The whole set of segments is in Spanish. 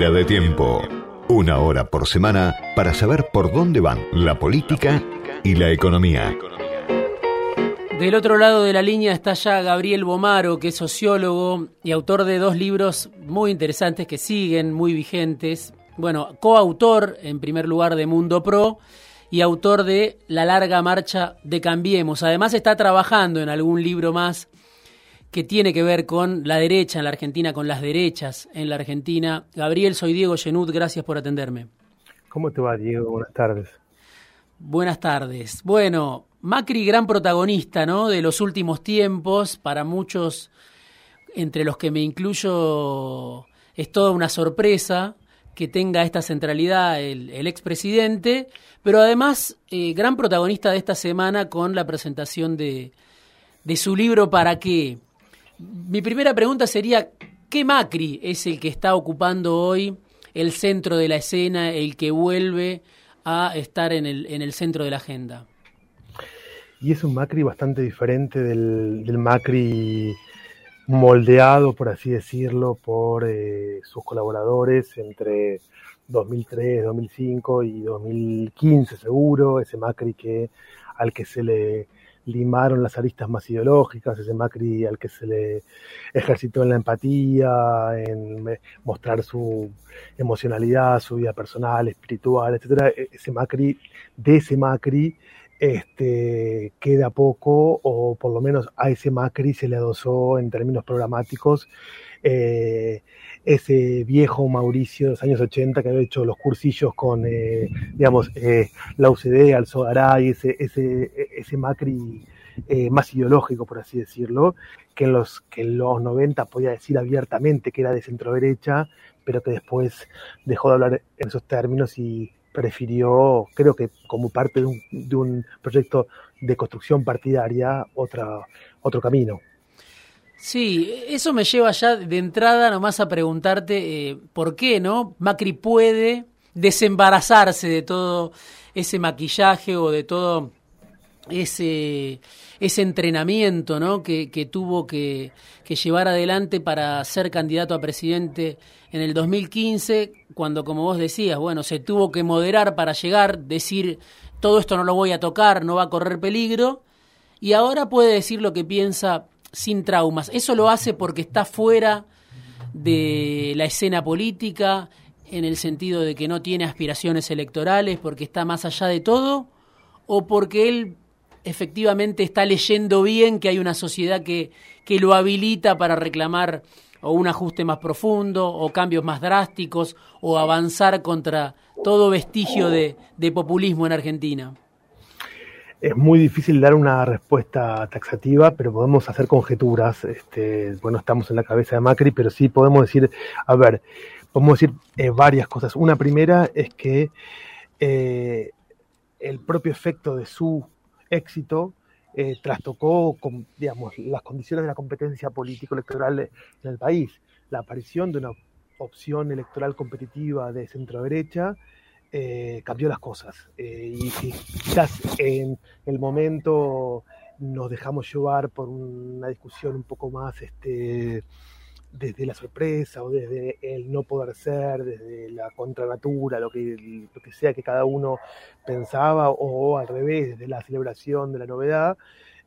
De tiempo. Una hora por semana para saber por dónde van la política y la economía. Del otro lado de la línea está ya Gabriel Bomaro, que es sociólogo y autor de dos libros muy interesantes que siguen, muy vigentes. Bueno, coautor en primer lugar de Mundo Pro y autor de La larga marcha de Cambiemos. Además está trabajando en algún libro más que tiene que ver con la derecha en la Argentina, con las derechas en la Argentina. Gabriel, soy Diego Genud, gracias por atenderme. ¿Cómo te va, Diego? Buenas tardes. Buenas tardes. Bueno, Macri, gran protagonista ¿no? de los últimos tiempos, para muchos, entre los que me incluyo, es toda una sorpresa que tenga esta centralidad el, expresidente, pero además eh, gran protagonista de esta semana con la presentación de, de su libro ¿Para qué? Mi primera pregunta sería, ¿qué Macri es el que está ocupando hoy el centro de la escena, el que vuelve a estar en el, en el centro de la agenda. Y es un Macri bastante diferente del, Macri moldeado, por así decirlo, por eh, sus colaboradores entre 2003, 2005 y 2015 seguro, ese Macri que al que se le limaron las aristas más ideológicas, ese Macri al que se le ejercitó en la empatía, en mostrar su emocionalidad, su vida personal, espiritual, etcétera, e-, ese Macri, de ese Macri, este, queda poco, o por lo menos a ese Macri se le adosó en términos programáticos eh, ese viejo Mauricio de los años 80 que había hecho los cursillos con, eh, digamos, eh, la UCD, Alzogaray, ese, ese, ese Macri más ideológico, por así decirlo, que en, los, que en los 90 podía decir abiertamente que era de centro derecha, pero que después dejó de hablar en esos términos y prefirió, creo que como parte de un, de un proyecto de construcción partidaria, otra, otro camino. Sí, eso me lleva ya de entrada nomás a preguntarte eh, por qué, ¿no? Macri puede desembarazarse de todo ese maquillaje o de todo ese, ese entrenamiento ¿no? que, que tuvo que, que, llevar adelante para ser candidato a presidente en el 2015, cuando, como vos decías, bueno, se tuvo que moderar para llegar, decir, todo esto no lo voy a tocar, no va a correr peligro, y ahora puede decir lo que piensa sin traumas. Eso lo hace porque está fuera de la escena política, en el sentido de que no tiene aspiraciones electorales, porque está más allá de todo, o porque él efectivamente está leyendo bien que hay una sociedad que, que lo habilita para reclamar o un ajuste más profundo, o cambios más drásticos, o avanzar contra todo vestigio de, de populismo en Argentina. Es muy difícil dar una respuesta taxativa, pero podemos hacer conjeturas. Este, bueno, estamos en la cabeza de Macri, pero sí podemos decir, a ver, podemos decir eh, varias cosas. Una primera es que eh, el propio efecto de su éxito eh, trastocó, con, las condiciones de la competencia político-electoral en el país. La aparición de una opción electoral competitiva de centro derecha eh, cambió las cosas. Eh, y, quizás en el momento nos dejamos llevar por una discusión un poco más este, desde la sorpresa o desde el no poder ser, desde la contranatura, lo que, sea que cada uno pensaba, o al revés, desde la celebración de la novedad.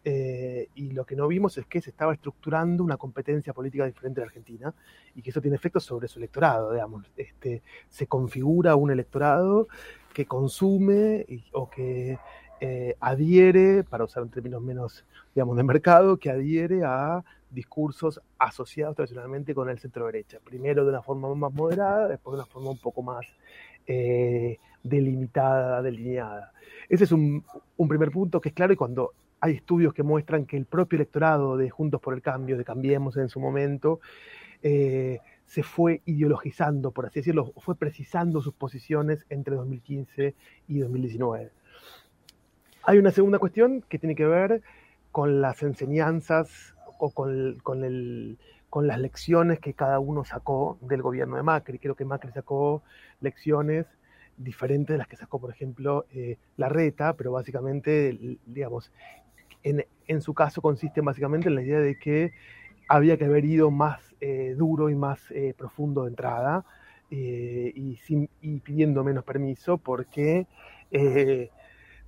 Eh, y lo que no vimos es que se estaba estructurando una competencia política diferente en Argentina y que eso tiene efectos sobre su electorado, digamos. Este, se configura un electorado que consume o que eh, adhiere, para usar un término menos, digamos, de mercado, que adhiere a discursos asociados tradicionalmente con el centro derecha. Primero de una forma más moderada, después de una forma un poco más eh, delimitada, delineada. Ese es un, un primer punto que es claro y cuando hay estudios que muestran que el propio electorado de Juntos por el Cambio, de Cambiemos en su momento, eh, se fue ideologizando, por así decirlo, fue precisando sus posiciones entre 2015 y 2019. Hay una segunda cuestión que tiene que ver con las enseñanzas o con, con las lecciones que cada uno sacó del gobierno de Macri. Creo que Macri sacó lecciones diferentes de las que sacó, por ejemplo, eh, la reta, pero básicamente, digamos, en, su caso consiste básicamente en la idea de que había que haber ido más eh, duro y más eh, profundo de entrada y, sin, y pidiendo menos permiso porque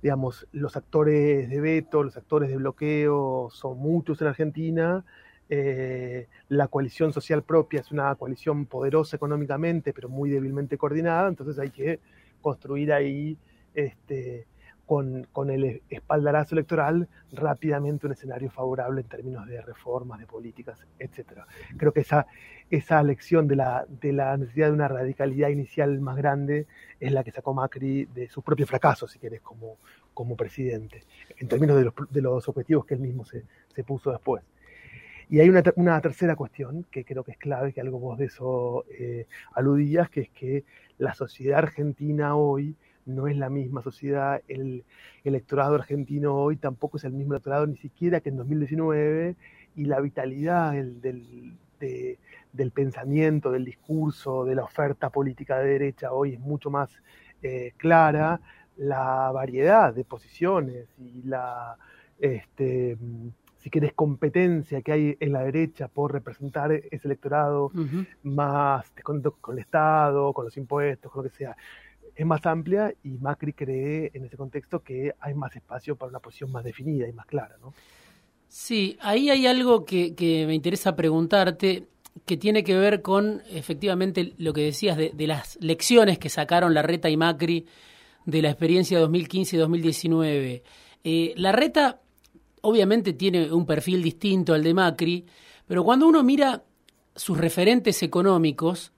digamos, los actores de veto, los actores de bloqueo son muchos en Argentina. Eh, la coalición social propia es una coalición poderosa económicamente, pero muy débilmente coordinada, entonces hay que construir ahí este, con, con, el espaldarazo electoral rápidamente un escenario favorable en términos de reformas, de políticas, etc. Creo que esa, esa lección de la, de la necesidad de una radicalidad inicial más grande es la que sacó Macri de su propio fracaso, si querés, como, como presidente, en términos de los, de los objetivos que él mismo se, se puso después. Y hay una, una, tercera cuestión que creo que es clave, que algo vos de eso eh, aludías, que es que la sociedad argentina hoy no es la misma sociedad, el electorado argentino hoy tampoco es el mismo electorado ni siquiera que en 2019 y la vitalidad del, del, pensamiento, del discurso, de la oferta política de derecha hoy es mucho más eh, clara, la variedad de posiciones y la, este, si querés, competencia que hay en la derecha por representar ese electorado más con, con el Estado, con los impuestos, con lo que sea es más amplia y Macri cree en ese contexto que hay más espacio para una posición más definida y más clara, ¿no? Sí, ahí hay algo que, me interesa preguntarte que tiene que ver con efectivamente lo que decías de, las lecciones que sacaron la Reta y Macri de la experiencia 2015-2019. Eh, la Reta obviamente tiene un perfil distinto al de Macri, pero cuando uno mira sus referentes económicos,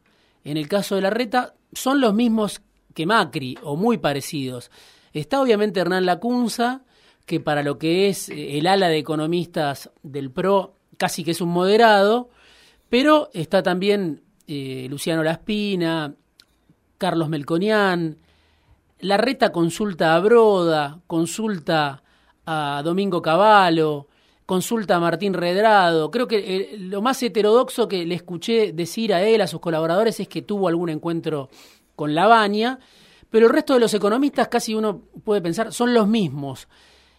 en el caso de la Reta, son los mismos que Macri, o muy parecidos. Está obviamente Hernán Lacunza, que para lo que es eh, el ala de economistas del PRO, casi que es un moderado, pero está también eh, Luciano Laspina, Carlos Melconian, la reta consulta a Broda, consulta a Domingo Cavallo, consulta a Martín Redrado. Creo que eh, lo más heterodoxo que le escuché decir a él, a sus colaboradores, es que tuvo algún encuentro con la baña, pero el resto de los economistas casi uno puede pensar son los mismos.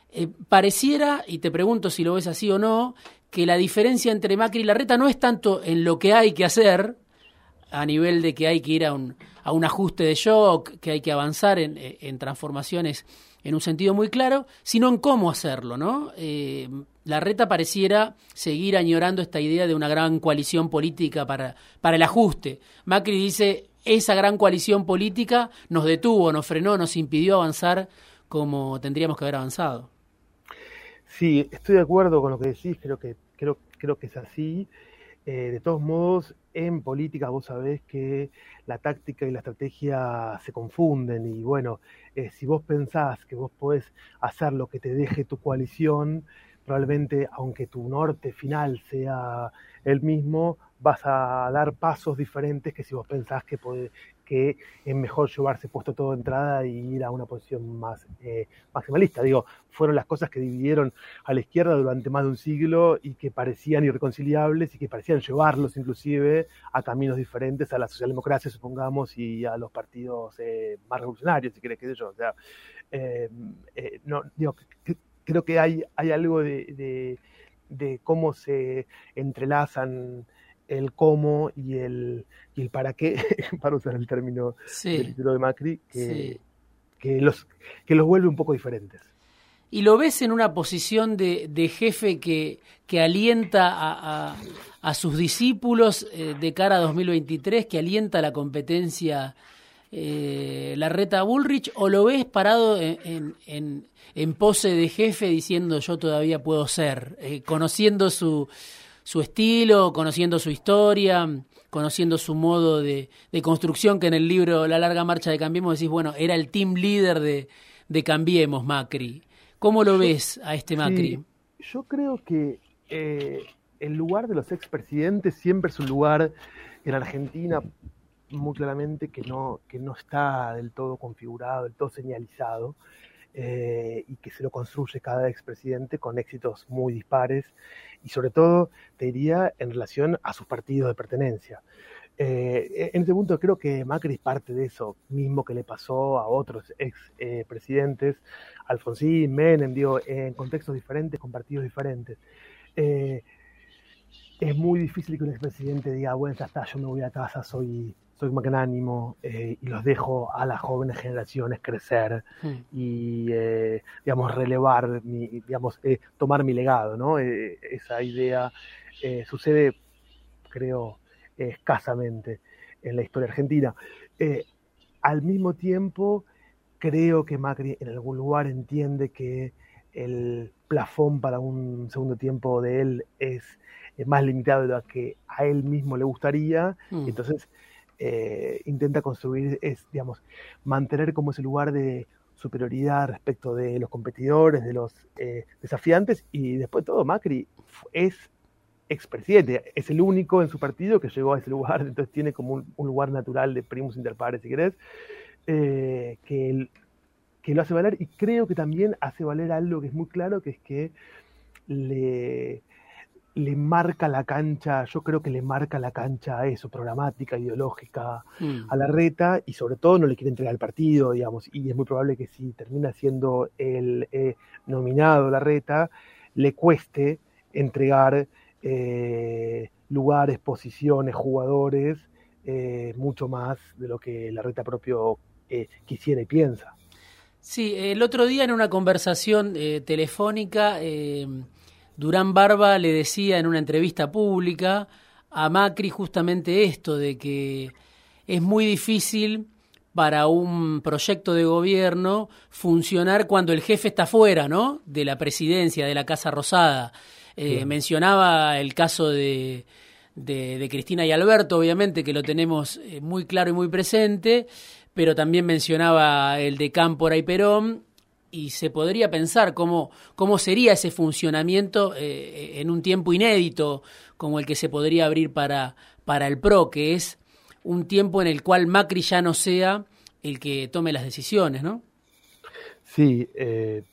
Eh, pareciera, y te pregunto si lo ves así o no, que la diferencia entre Macri y Larreta no es tanto en lo que hay que hacer, a nivel de que hay que ir a un, a un ajuste de shock, que hay que avanzar en, en transformaciones en un sentido muy claro, sino en cómo hacerlo, ¿no? Eh, Larreta pareciera seguir añorando esta idea de una gran coalición política para, para el ajuste. Macri dice, esa gran coalición política nos detuvo, nos frenó, nos impidió avanzar como tendríamos que haber avanzado. Sí, estoy de acuerdo con lo que decís, creo que, creo, creo que es así. Eh, de todos modos, en política vos sabés que la táctica y la estrategia se confunden y bueno, eh, si vos pensás que vos podés hacer lo que te deje tu coalición, probablemente aunque tu norte final sea el mismo, vas a dar pasos diferentes que si vos pensás que, es mejor llevarse puesto todo de entrada y ir a una posición más eh, maximalista. Digo, fueron las cosas que dividieron a la izquierda durante más de un siglo y que parecían irreconciliables y que parecían llevarlos inclusive a caminos diferentes a la socialdemocracia, supongamos, y a los partidos eh, más revolucionarios, si querés, que yo. O sea, eh, digo, creo que hay, algo de cómo se entrelazan el cómo y el, y el para qué, para usar el término del título de Macri, que, que, los, que los vuelve un poco diferentes. ¿Y lo ves en una posición de, de jefe que, que alienta a, a, sus discípulos eh, de cara a 2023, que alienta la competencia eh, la reta Bullrich, o lo ves parado en, en, en, pose de jefe diciendo yo todavía puedo ser, eh, conociendo su, su estilo, conociendo su historia, conociendo su modo de, construcción, que en el libro La larga marcha de Cambiemos decís, bueno, era el team leader de, de Cambiemos, Macri. ¿Cómo lo ves a este Macri? yo creo que eh, el lugar de los expresidentes siempre es un lugar en Argentina muy claramente que no, que no está del todo configurado, del todo señalizado. Eh, y que se lo construye cada expresidente con éxitos muy dispares y sobre todo, te diría, en relación a sus partidos de pertenencia. Eh, en ese punto creo que Macri es parte de eso mismo que le pasó a otros ex eh, Alfonsín, Menem, digo, en contextos diferentes, con partidos diferentes. es muy difícil que un expresidente diga, bueno, ya está, yo me voy a casa, soy, soy magnánimo eh, y los dejo a las jóvenes generaciones crecer Mm. y, eh, digamos, relevar, mi, digamos, eh, tomar mi legado, ¿no? Eh, esa idea sucede, creo, escasamente en la historia argentina. Al mismo tiempo, creo que Macri en algún lugar entiende que el plafón para un segundo tiempo de él es, es más limitado de lo que a él mismo le gustaría, Mm. y entonces eh, intenta construir, es, digamos, mantener como ese lugar de superioridad respecto de los competidores, de los eh, desafiantes, y después de todo Macri es expresidente, es el único en su partido que llegó a ese lugar, entonces tiene como un, un lugar natural de primus inter pares, si querés, eh, que, el- que lo hace valer, y creo que también hace valer algo que es muy claro, que es que le, le marca la cancha, yo creo que le marca la cancha a eso, programática, ideológica, Mm. a la reta y sobre todo no le quiere entregar el partido, digamos, y es muy probable que si termina siendo el eh, nominado la reta, le cueste entregar eh, lugares, posiciones, jugadores, eh, mucho más de lo que la reta propio eh, quisiera y piensa. Sí, el otro día en una conversación eh, telefónica, Durán Barba le decía en una entrevista pública a Macri justamente esto, de que es muy difícil para un proyecto de gobierno funcionar cuando el jefe está fuera, ¿no? De la presidencia, de la Casa Rosada. Eh. Mencionaba el caso de, de, de Cristina y Alberto, obviamente, que lo tenemos eh, muy claro y muy presente, pero también mencionaba el de Cámpora y Perón, y se podría pensar cómo, cómo sería ese funcionamiento eh, en un tiempo inédito como el que se podría abrir para, para el PRO, que es un tiempo en el cual Macri ya no sea el que tome las decisiones, ¿no? Sí, eh,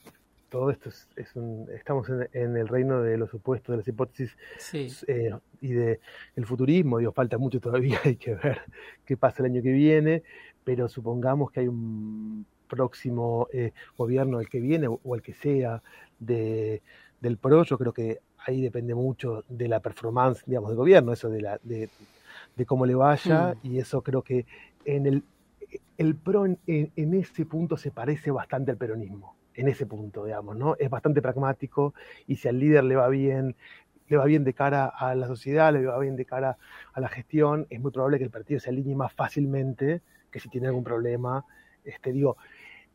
todo esto es, es un, estamos en, en el reino de los supuestos, de las hipótesis Sí. eh, y de el futurismo, digo, falta mucho todavía, hay que ver qué pasa el año que viene, pero supongamos que hay un próximo eh, gobierno, el que viene o el que sea, de, del PRO, yo creo que ahí depende mucho de la performance, digamos, del gobierno, eso de, la, de, de cómo le vaya, Mm. y eso creo que en el, el PRO en, en- en ese punto se parece bastante al peronismo, en ese punto, digamos, ¿no? Es bastante pragmático, y si al líder le va bien, le va bien de cara a la sociedad, le va bien de cara a la gestión, es muy probable que el partido se alinee más fácilmente que si tiene algún problema. Este, digo,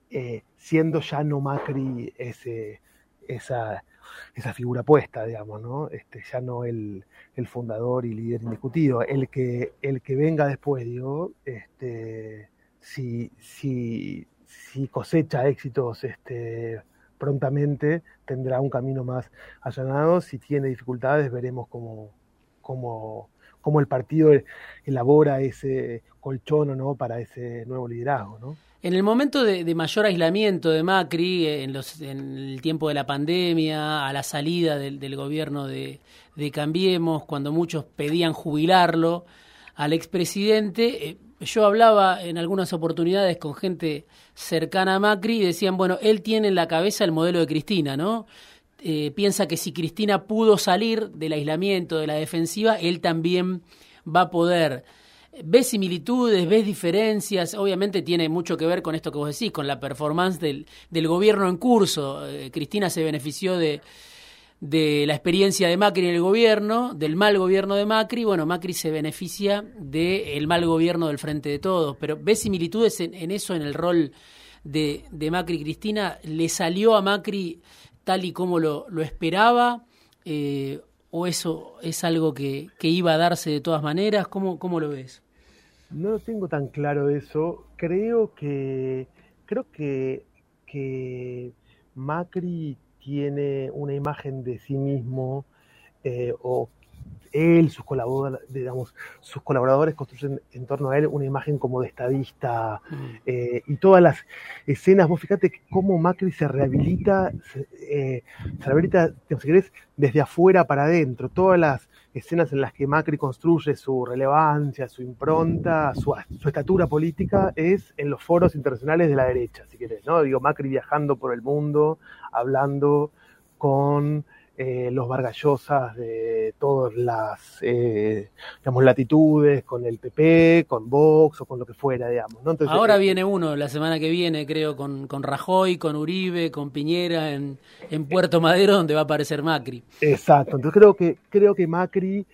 eh, siendo ya no Macri esa, esa figura puesta, digamos, ¿no? Este, ya no el, el fundador y líder indiscutido. El que, el que venga después, digo, este, si, si, si cosecha éxitos este, prontamente, tendrá un camino más allanado. Si tiene dificultades, veremos cómo, cómo, cómo el partido elabora ese colchón o no para ese nuevo liderazgo, ¿no? En el momento de, mayor aislamiento de Macri, eh, en, los, en el tiempo de la pandemia, a la salida del, gobierno de, de Cambiemos, cuando muchos pedían jubilarlo al expresidente, eh, yo hablaba en algunas oportunidades con gente cercana a Macri y decían, bueno, él tiene en la cabeza el modelo de Cristina, ¿no? Eh, piensa que si Cristina pudo salir del aislamiento, de la defensiva, él también va a poder. ¿Ves similitudes, ves diferencias? Obviamente tiene mucho que ver con esto que vos decís, con la performance del, del gobierno en curso. Eh, Cristina se benefició de, de la experiencia de Macri en el gobierno, del mal gobierno de Macri. Bueno, Macri se beneficia del mal gobierno del Frente de Todos. Pero ¿ves similitudes en, eso, en el rol de, de Macri Cristina? ¿Le salió a Macri tal y como lo, lo esperaba? Eh, ¿O eso es algo que, que, iba a darse de todas maneras? ¿Cómo, cómo lo ves? No tengo tan claro eso. Creo que creo que, que Macri tiene una imagen de sí mismo eh, o él, sus colaboradores, digamos, sus colaboradores construyen en torno a él una imagen como de estadista Mm. eh, y todas las escenas, vos fíjate cómo Macri se rehabilita, se, eh, se rehabilita, si querés, desde afuera para adentro, todas las escenas en las que Macri construye su relevancia, su impronta, su, su estatura política, es en los foros internacionales de la derecha, si querés, ¿no? Digo, Macri viajando por el mundo, hablando con eh, los Vargallosas de todas las eh, digamos, latitudes, con el PP, con Vox o con lo que fuera, digamos. ¿no? Entonces, Ahora eh, viene uno, la semana que viene, creo, con, con Rajoy, con Uribe, con Piñera en, en Puerto Madero, donde va a aparecer Macri. Exacto, entonces creo que, creo que Macri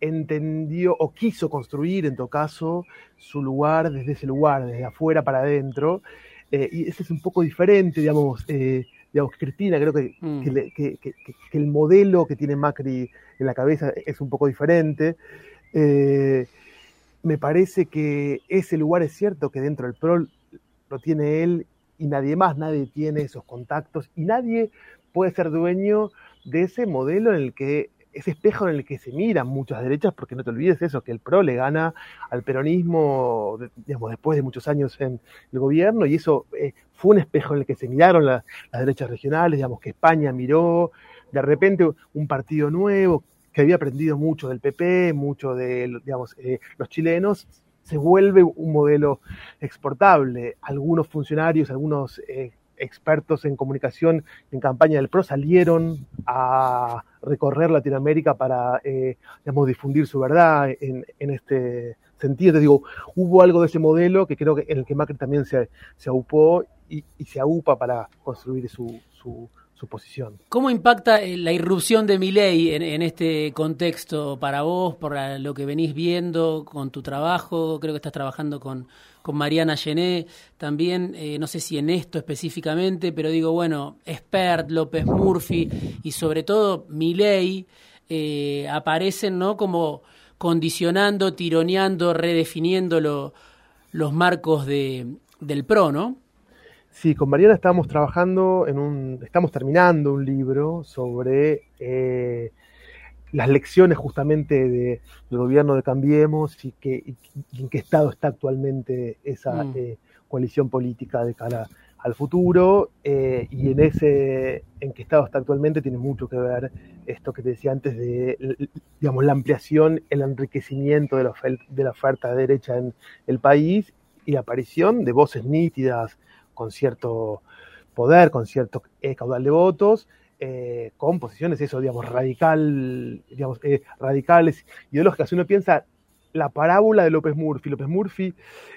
entendió o quiso construir, en todo caso, su lugar desde ese lugar, desde afuera para adentro. y ese es un poco diferente, digamos, eh, digamos, Cristina, creo mm. que, el modelo que tiene Macri en la cabeza es un poco diferente. Eh, me parece que ese lugar es cierto que dentro del PRO lo tiene él y nadie más, nadie tiene esos contactos y nadie puede ser dueño de ese modelo en el que ese espejo en el que se miran muchas derechas, porque no te olvides eso, que el PRO le gana al peronismo, digamos, después de muchos años en el gobierno, y eso eh, fue un espejo en el que se miraron las derechas regionales, digamos, que España miró, de repente un partido nuevo, que había aprendido mucho del PP, mucho de, digamos, eh, los chilenos, se vuelve un modelo exportable. Algunos funcionarios, algunos eh, expertos en comunicación en campaña del PRO salieron a recorrer Latinoamérica para, eh, digamos, difundir su verdad en, este sentido. Te digo, hubo algo de ese modelo que creo que en el que Macri también se, se aupó y, se aupa para construir su, su, ¿Cómo impacta eh, la irrupción de Milei en, en este contexto para vos, por lo que venís viendo con tu trabajo? Creo que estás trabajando con con Mariana Gené, también, eh, no sé si en esto específicamente, pero digo, bueno, Spert, López Murphy y sobre todo Milei eh, aparecen, ¿no? Como condicionando, tironeando, redefiniendo los marcos de, del PRO, ¿no? Sí, con Mariana estamos trabajando en un, estamos terminando un libro sobre eh, las lecciones justamente de, del gobierno de Cambiemos y, que, en qué estado está actualmente esa mm. eh, coalición política de cara al futuro eh, y en ese en qué estado está actualmente tiene mucho que ver esto que te decía antes de digamos la ampliación el enriquecimiento de la, de la oferta derecha en el país y la aparición de voces nítidas con cierto poder con cierto eh, caudal de votos eh, con posiciones, eso, digamos, radical, digamos, eh, radicales, ideológicas. Uno piensa la parábola de López Murphy. López Murphy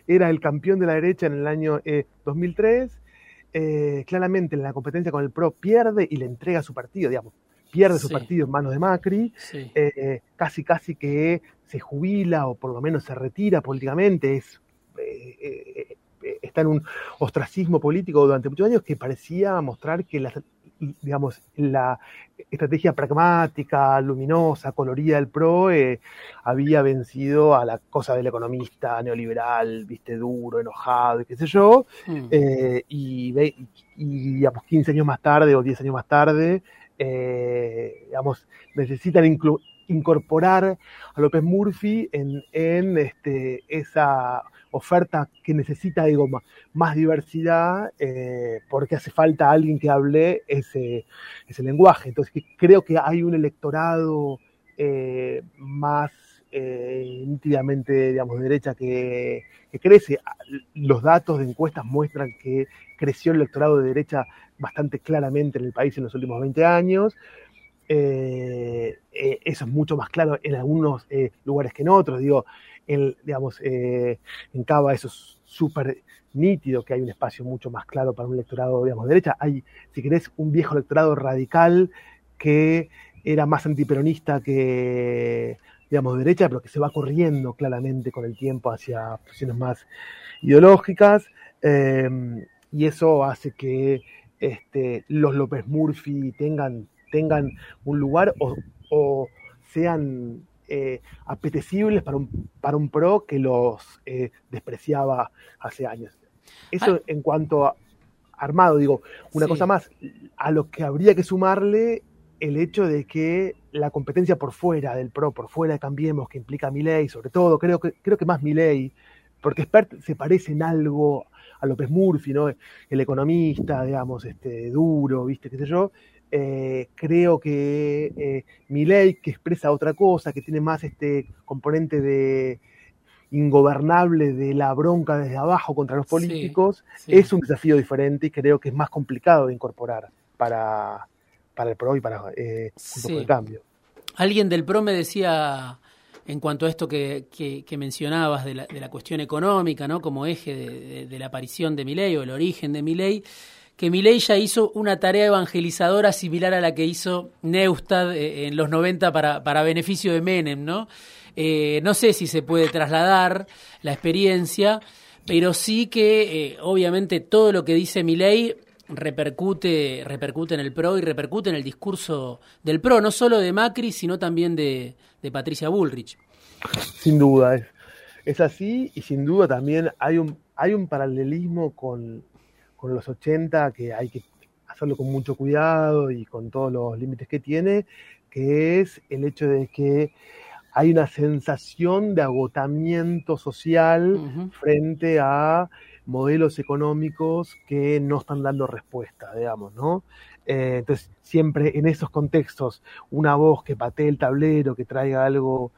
era el campeón de la derecha en el año 2003. Eh, claramente en la competencia con el PRO pierde y le entrega su partido, digamos, pierde su partido en manos de Macri, casi casi que se jubila o por lo menos se retira políticamente, es, está en un ostracismo político durante muchos años que parecía mostrar que las, digamos, la estrategia pragmática, luminosa, colorida del PRO eh, había vencido a la cosa del economista neoliberal, viste, duro, enojado y qué sé yo, mm. eh, y, digamos, 15 años más tarde o 10 años más tarde, eh, digamos, necesitan incorporar a López Murphy en, en este, esa oferta que necesita, digo, más, diversidad, eh, porque hace falta alguien que hable ese, lenguaje. Entonces, creo que hay un electorado eh, más eh, nítidamente, digamos, de derecha que, crece. Los datos de encuestas muestran que creció el electorado de derecha bastante claramente en el país en los últimos 20 años. eso es mucho más claro en algunos lugares que en otros. Digo, en, digamos, eh, en Cava eso es súper nítido, que hay un espacio mucho más claro para un electorado, digamos, de derecha. Hay, si querés, un viejo electorado radical que era más antiperonista que, digamos, de derecha, pero que se va corriendo claramente con el tiempo hacia posiciones más ideológicas. Em, y eso hace que este, los López Murphy tengan, tengan un lugar o sean eh, apetecibles para un, para un pro que los eh, despreciaba hace años. Eso ah. en cuanto a armado, digo, una cosa más, a lo que habría que sumarle el hecho de que la competencia por fuera del pro, por fuera de Cambiemos, que implica mi ley, sobre todo, creo que, creo que más mi ley, porque Spert se parece en algo a López Murphy, ¿no? El economista, digamos, este, duro, viste, qué sé yo, eh, creo que eh, mi ley, que expresa otra cosa, que tiene más este componente de ingobernable de la bronca desde abajo contra los políticos, es un desafío diferente y creo que es más complicado de incorporar para, para el PRO y para eh, el Cambio. Alguien del PRO me decía en cuanto a esto que, que, mencionabas de la, de la, cuestión económica, ¿no? Como eje de, de, la aparición de Milei o el origen de Milei, que Milei ya hizo una tarea evangelizadora similar a la que hizo Neustadt eh, en los 90 para, para beneficio de Menem, ¿no? Eh, no sé si se puede trasladar la experiencia, pero sí que eh, obviamente todo lo que dice Milei repercute, repercute en el PRO y repercute en el discurso del PRO, no solo de Macri, sino también de, Patricia Bullrich. Sin duda, es, es, así y sin duda también hay un, hay un paralelismo con, con los 80 que hay que hacerlo con mucho cuidado y con todos los límites que tiene, que es el hecho de que hay una sensación de agotamiento social frente a modelos económicos que no están dando respuesta, digamos, ¿no? Eh, entonces, siempre en esos contextos, una voz que patee el tablero, que traiga algo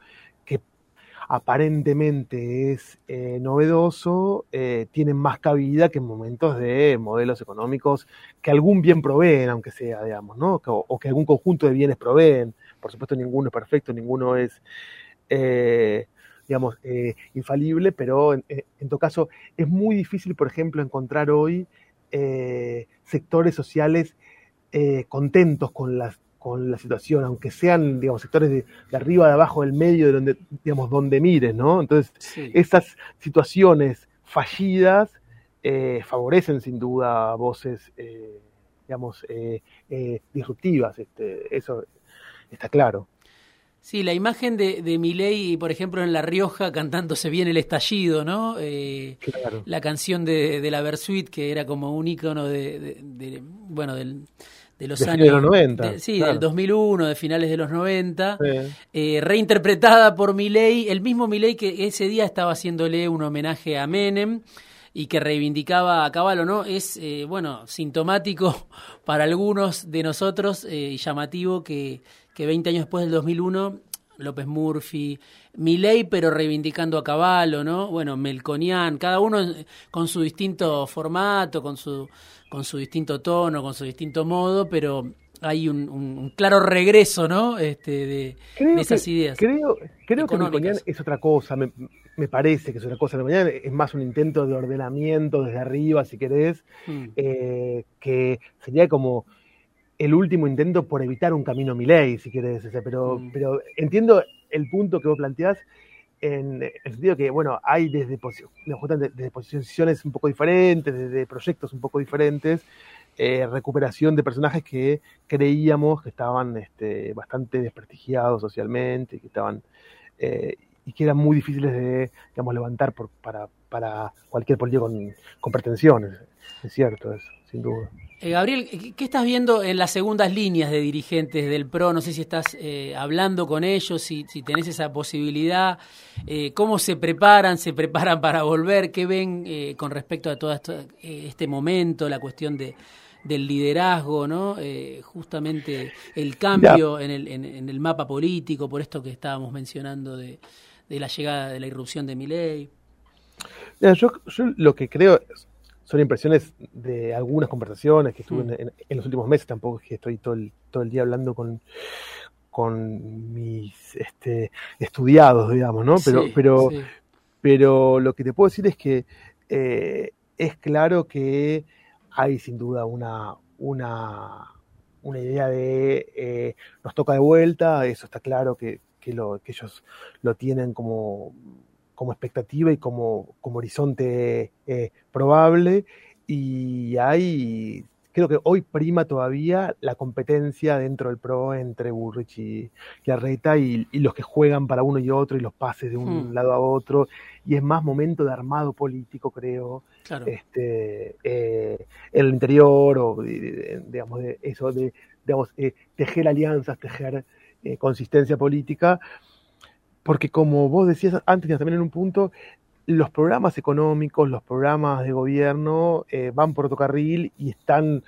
aparentemente es eh, novedoso, eh, tiene más cabida que en momentos de modelos económicos que algún bien proveen, aunque sea, digamos, ¿no? O, que algún conjunto de bienes proveen. Por supuesto, ninguno es perfecto, ninguno es digamos, eh, infalible, pero en, todo caso es muy difícil, por ejemplo, encontrar hoy eh, sectores sociales eh, contentos con la, con la situación, aunque sean, digamos, sectores de, arriba, de abajo, del medio, de donde, digamos, donde mires, ¿no? Entonces, esas situaciones fallidas favorecen sin duda voces, digamos, disruptivas, este, eso está claro. Sí, la imagen de, de Milei, por ejemplo, en La Rioja cantándose bien el estallido, ¿no? Eh, La canción de, de la Versuit, que era como un ícono de, de, bueno, del, de los años... De los 90. sí, del 2001, de finales de los 90, eh, reinterpretada por Milei, el mismo Milei que ese día estaba haciéndole un homenaje a Menem y que reivindicaba a Caballo, ¿no? Es, eh, bueno, sintomático para algunos de nosotros eh, y llamativo que que 20 años después del 2001 López Murphy, Milei, pero reivindicando a Caballo, ¿no? Bueno, Melconian, cada uno con su distinto formato, con su, con su distinto tono, con su distinto modo, pero hay un, claro regreso, ¿no? Este, de, esas ideas. Creo, creo que Melconian es otra cosa, me, me, parece que es otra cosa. Melconian es más un intento de ordenamiento desde arriba, si querés, mm. eh, que sería como el último intento por evitar un camino Milei, si quieres, pero, mm. pero entiendo el punto que vos planteás en el sentido que, bueno, hay desde, desde posiciones un poco diferentes, desde proyectos un poco diferentes, eh, recuperación de personajes que creíamos que estaban este, bastante desprestigiados socialmente, que estaban eh, y que eran muy difíciles de, digamos, levantar por, para, para cualquier político con, con pretensiones. Es cierto eso, sin duda. Eh, Gabriel, ¿qué estás viendo en las segundas líneas de dirigentes del PRO? No sé si estás eh, hablando con ellos, si, si, tenés esa posibilidad. Eh, ¿Cómo se preparan? ¿Se preparan para volver? ¿Qué ven con respecto a todo este momento, la cuestión de, del liderazgo, ¿no? justamente el cambio en el, en, el, mapa político, por esto que estábamos mencionando de, de la llegada de la irrupción de Milei. Yo, yo lo que creo son impresiones de algunas conversaciones que estuve mm. en, los últimos meses, tampoco es que estoy todo el, todo el día hablando con, con mis este, estudiados, digamos, ¿no? Pero, pero, pero lo que te puedo decir es que eh, es claro que hay sin duda una, una, una idea de eh, nos toca de vuelta, eso está claro que, que, lo, que ellos lo tienen como como expectativa y como, como horizonte eh, probable. Y hay, creo que hoy prima todavía la competencia dentro del PRO entre Burrich y, y, y, los que juegan para uno y otro y los pases de un hmm. lado a otro. Y es más momento de armado político, creo, este, eh, en el interior o, digamos, de eso, de digamos, eh, tejer alianzas, tejer consistencia política porque como vos decías antes también en un punto, los programas económicos, los programas de gobierno eh, van por otro carril y están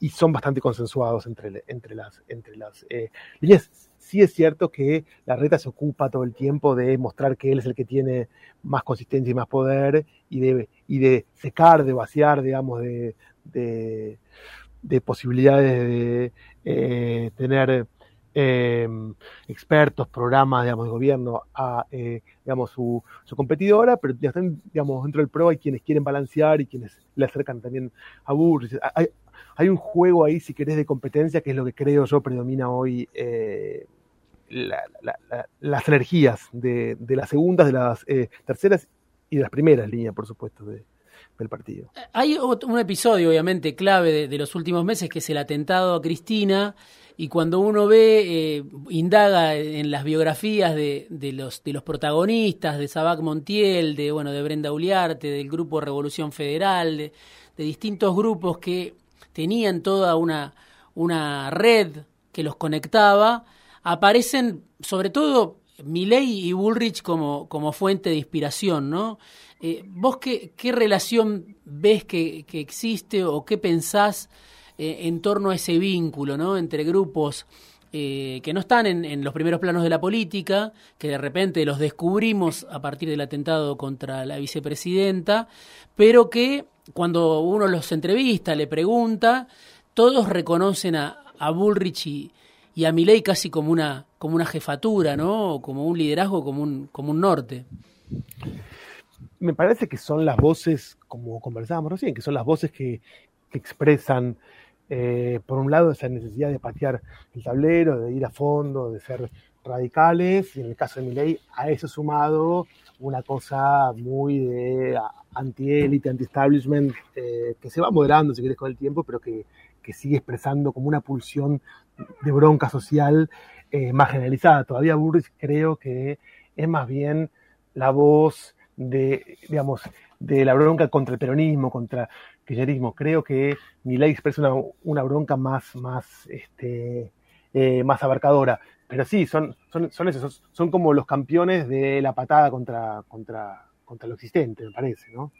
y son bastante consensuados entre, entre las, entre las eh, líneas. Sí es cierto que la reta se ocupa todo el tiempo de mostrar que él es el que tiene más consistencia y más poder y de, y de secar, de vaciar, digamos, de, de posibilidades de tener expertos, programas, digamos, de gobierno a, digamos, su, competidora, pero digamos, dentro del PRO hay quienes quieren balancear y quienes le acercan también a Burris. Hay, hay un juego ahí, si querés, de competencia, que es lo que creo yo predomina hoy eh, las energías de, las segundas, de las eh, terceras y de las primeras líneas, por supuesto, partido. Hay un episodio, obviamente, clave de, los últimos meses, que es el atentado a Cristina, y cuando uno ve, eh, indaga en las biografías de, los, de los protagonistas, de Sabac Montiel, de, bueno, de Brenda Uliarte, del Grupo Revolución Federal, de distintos grupos que tenían toda una, una red que los conectaba, aparecen sobre todo Milley y Bullrich como, como fuente de inspiración, ¿no? Eh, ¿Vos qué, qué, relación ves que, existe o qué pensás eh, en torno a ese vínculo, ¿no? Entre grupos eh, que no están en, en, los primeros planos de la política, que de repente los descubrimos a partir del atentado contra la vicepresidenta, pero que cuando uno los entrevista, le pregunta, todos reconocen a, Bullrich y, a Milei casi como una, como una jefatura, ¿no? Como un liderazgo, como un, como un norte. Me parece que son las voces, como conversábamos recién, que son las voces que, expresan, eh, por un lado, esa necesidad de patear el tablero, de ir a fondo, de ser radicales, y en el caso de Milei, a eso sumado una cosa muy de anti-élite, anti-establishment, eh, que se va moderando, si quieres, con el tiempo, pero que, sigue expresando como una pulsión de bronca social eh, más generalizada. Todavía Burris creo que es más bien la voz de, digamos, de la bronca contra el peronismo, contra el kirchnerismo. Creo que Milei expresa una, una bronca más, más, este, eh, más abarcadora. Pero sí, son, son, son esos, son como los campeones de la patada contra, contra, contra lo existente, me parece, ¿no?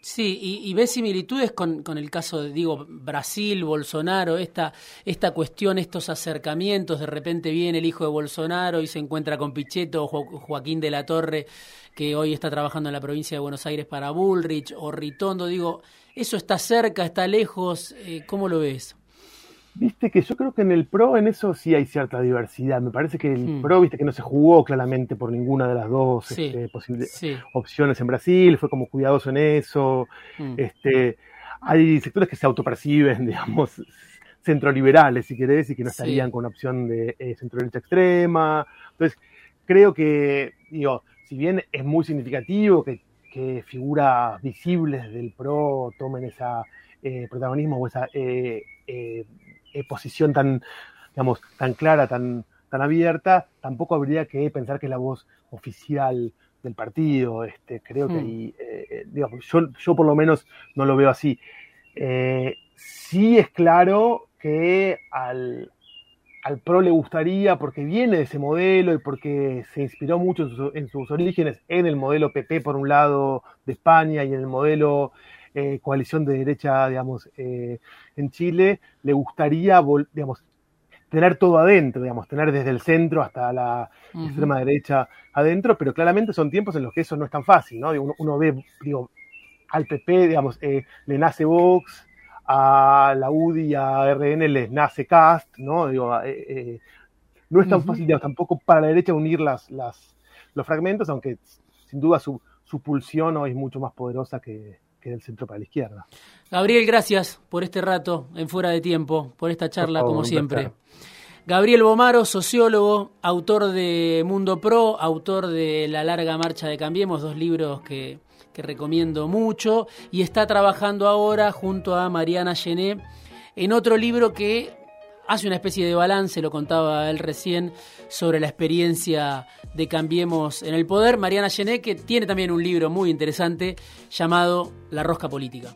Sí, y, ves similitudes con, con, el caso de, digo, Brasil, Bolsonaro, esta, esta cuestión, estos acercamientos, de repente viene el hijo de Bolsonaro y se encuentra con Pichetto o Joaquín de la Torre, que hoy está trabajando en la provincia de Buenos Aires para Bullrich, o Ritondo, digo, ¿eso está cerca, está lejos? Eh, ¿Cómo lo ves? Viste que yo creo que en el PRO en eso sí hay cierta diversidad. Me parece que el hmm. PRO, viste que no se jugó claramente por ninguna de las dos este, posibles opciones en Brasil, fue como cuidadoso en eso. Hmm. Este, hay sectores que se autoperciben, digamos, centroliberales, si querés, y que no estarían con una opción de eh, centro derecha extrema. Entonces, creo que, digo, si bien es muy significativo que, figuras visibles del PRO tomen esa eh, protagonismo o esa eh, eh, posición tan, digamos, tan clara, tan, tan abierta, tampoco habría que pensar que es la voz oficial del partido. Este, creo que hmm. ahí, eh, digamos, yo, yo, por lo menos no lo veo así. Eh, sí es claro que al, al, PRO le gustaría, porque viene de ese modelo y porque se inspiró mucho en sus, en sus orígenes en el modelo PP, por un lado, de España y en el modelo eh, coalición de derecha, digamos, eh, en Chile, le gustaría, digamos, tener todo adentro, digamos, tener desde el centro hasta la extrema derecha adentro, pero claramente son tiempos en los que eso no es tan fácil, ¿no? Uno, ve, digo, al PP, digamos, eh, le nace Vox, a la UDI a RN les nace Cast, ¿no? Digo, no es tan fácil, tampoco para la derecha unir las, las, los fragmentos, aunque sin duda su, su pulsión hoy es mucho más poderosa que, que del centro para la izquierda. Gabriel, gracias por este rato en Fuera de Tiempo, por esta charla, como siempre. Gabriel Bomaro, sociólogo, autor de Mundo Pro, autor de La larga marcha de Cambiemos, dos libros que, que recomiendo mucho, y está trabajando ahora junto a Mariana Gené en otro libro que hace una especie de balance, lo contaba él recién, sobre la experiencia de Cambiemos en el Poder. Mariana Gené, que tiene también un libro muy interesante llamado La Rosca Política.